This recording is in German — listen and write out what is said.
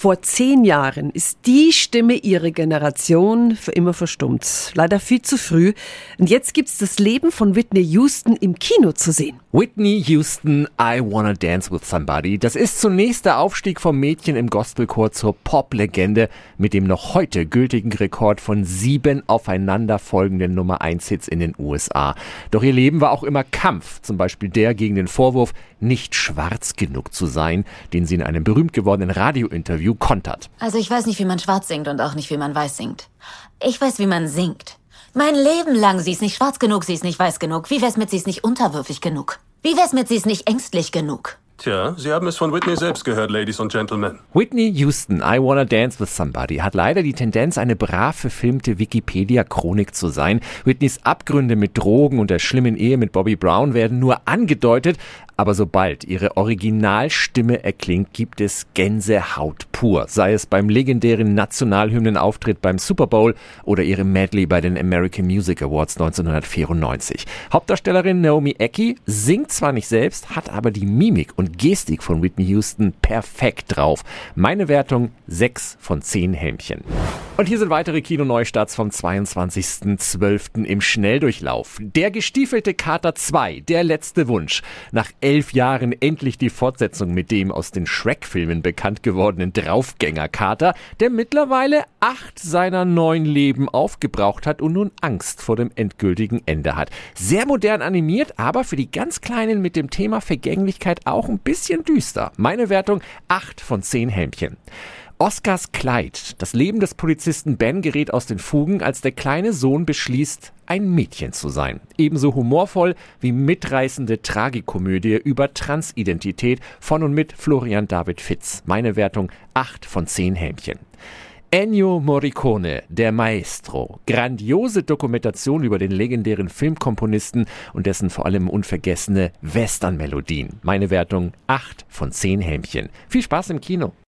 Vor zehn Jahren ist die Stimme ihrer Generation für immer verstummt. Leider viel zu früh. Und jetzt gibt's das Leben von Whitney Houston im Kino zu sehen. Whitney Houston, I Wanna Dance with Somebody. Das ist zunächst der Aufstieg vom Mädchen im Gospelchor zur Pop-Legende mit dem noch heute gültigen Rekord von sieben aufeinanderfolgenden Nummer 1 Hits in den USA. Doch ihr Leben war auch immer Kampf. Zum Beispiel der gegen den Vorwurf, nicht schwarz genug zu sein, den sie in einem berühmt gewordenen Radiointerview Interview kontert. Also ich weiß nicht, wie man schwarz singt und auch nicht, wie man weiß singt. Ich weiß, wie man singt. Mein Leben lang, sie ist nicht schwarz genug, sie ist nicht weiß genug. Wie wär's mit, sie ist nicht unterwürfig genug? Wie wär's mit, sie ist nicht ängstlich genug? Tja, Sie haben es von Whitney selbst gehört, Ladies und Gentlemen. Whitney Houston, I Wanna Dance with Somebody, hat leider die Tendenz, eine brav verfilmte Wikipedia-Chronik zu sein. Whitneys Abgründe mit Drogen und der schlimmen Ehe mit Bobby Brown werden nur angedeutet, aber sobald ihre Originalstimme erklingt, gibt es Gänsehaut pur, sei es beim legendären Nationalhymnenauftritt beim Super Bowl oder ihrem Medley bei den American Music Awards 1994. Hauptdarstellerin Naomi Ecki singt zwar nicht selbst, hat aber die Mimik und Gestik von Whitney Houston perfekt drauf. Meine Wertung 6 von 10 Helmchen. Und hier sind weitere Kinoneustarts vom 22.12. im Schnelldurchlauf. Der gestiefelte Kater 2, der letzte Wunsch. Nach elf Jahren endlich die Fortsetzung mit dem aus den Shrek-Filmen bekannt gewordenen Draufgänger-Kater, der mittlerweile acht seiner neun Leben aufgebraucht hat und nun Angst vor dem endgültigen Ende hat. Sehr modern animiert, aber für die ganz Kleinen mit dem Thema Vergänglichkeit auch ein bisschen düster. Meine Wertung 8 von 10 Helmchen. Oscars Kleid. Das Leben des Polizisten Ben gerät aus den Fugen, als der kleine Sohn beschließt, ein Mädchen zu sein. Ebenso humorvoll wie mitreißende Tragikomödie über Transidentität von und mit Florian David Fitz. Meine Wertung 8 von 10 Hämchen. Ennio Morricone, der Maestro. Grandiose Dokumentation über den legendären Filmkomponisten und dessen vor allem unvergessene Western-Melodien. Meine Wertung 8 von 10 Hämchen. Viel Spaß im Kino.